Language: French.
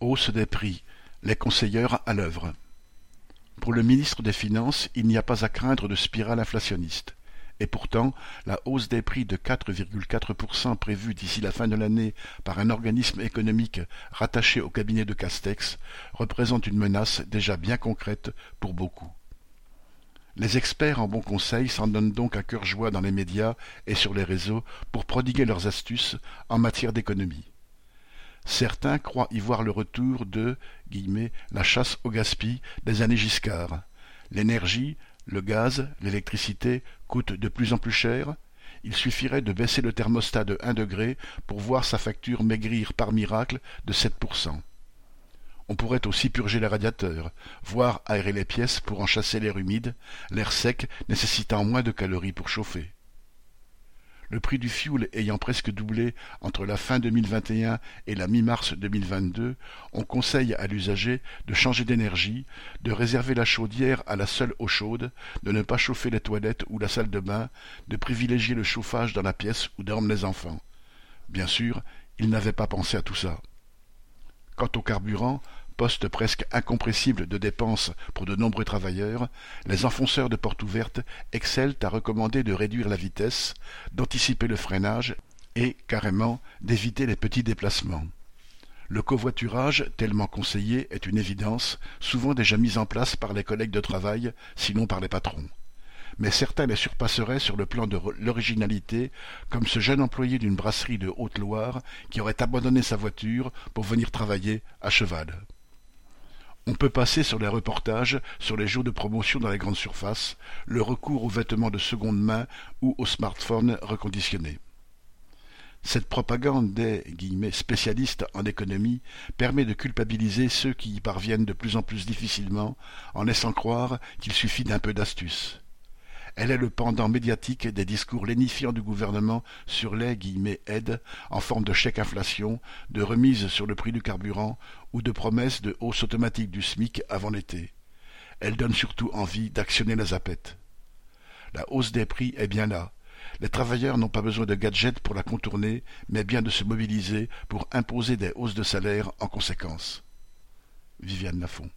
Hausse des prix, les conseilleurs à l'œuvre. Pour le ministre des Finances, il n'y a pas à craindre de spirale inflationniste. Et pourtant, la hausse des prix de 4,4% prévue d'ici la fin de l'année par un organisme économique rattaché au cabinet de Castex représente une menace déjà bien concrète pour beaucoup. Les experts en bon conseil s'en donnent donc à cœur joie dans les médias et sur les réseaux pour prodiguer leurs astuces en matière d'économie. Certains croient y voir le retour de « la chasse au gaspille des années Giscard. L'énergie, le gaz, l'électricité coûtent de plus en plus cher. Il suffirait de baisser le thermostat de un degré pour voir sa facture maigrir par miracle de 7%. On pourrait aussi purger les radiateurs, voire aérer les pièces pour en chasser l'air humide, l'air sec nécessitant moins de calories pour chauffer. Le prix du fioul ayant presque doublé entre la fin 2021 et la mi-mars 2022, on conseille à l'usager de changer d'énergie, de réserver la chaudière à la seule eau chaude, de ne pas chauffer les toilettes ou la salle de bain, de privilégier le chauffage dans la pièce où dorment les enfants. Bien sûr, il n'avait pas pensé à tout ça. Quant au carburant, poste presque incompressible de dépenses pour de nombreux travailleurs, les enfonceurs de portes ouvertes excellent à recommander de réduire la vitesse, d'anticiper le freinage et, carrément, d'éviter les petits déplacements. Le covoiturage, tellement conseillé, est une évidence, souvent déjà mise en place par les collègues de travail, sinon par les patrons mais certains les surpasseraient sur le plan de l'originalité, comme ce jeune employé d'une brasserie de Haute-Loire qui aurait abandonné sa voiture pour venir travailler à cheval. On peut passer sur les reportages sur les jours de promotion dans les grandes surfaces, le recours aux vêtements de seconde main ou aux smartphones reconditionnés. Cette propagande des spécialistes en économie permet de culpabiliser ceux qui y parviennent de plus en plus difficilement en laissant croire qu'il suffit d'un peu d'astuce. Elle est le pendant médiatique des discours lénifiants du gouvernement sur les aides en forme de chèque inflation, de remise sur le prix du carburant ou de promesses de hausse automatique du SMIC avant l'été. Elle donne surtout envie d'actionner la zapette. La hausse des prix est bien là. Les travailleurs n'ont pas besoin de gadgets pour la contourner, mais bien de se mobiliser pour imposer des hausses de salaire en conséquence. Viviane Lafont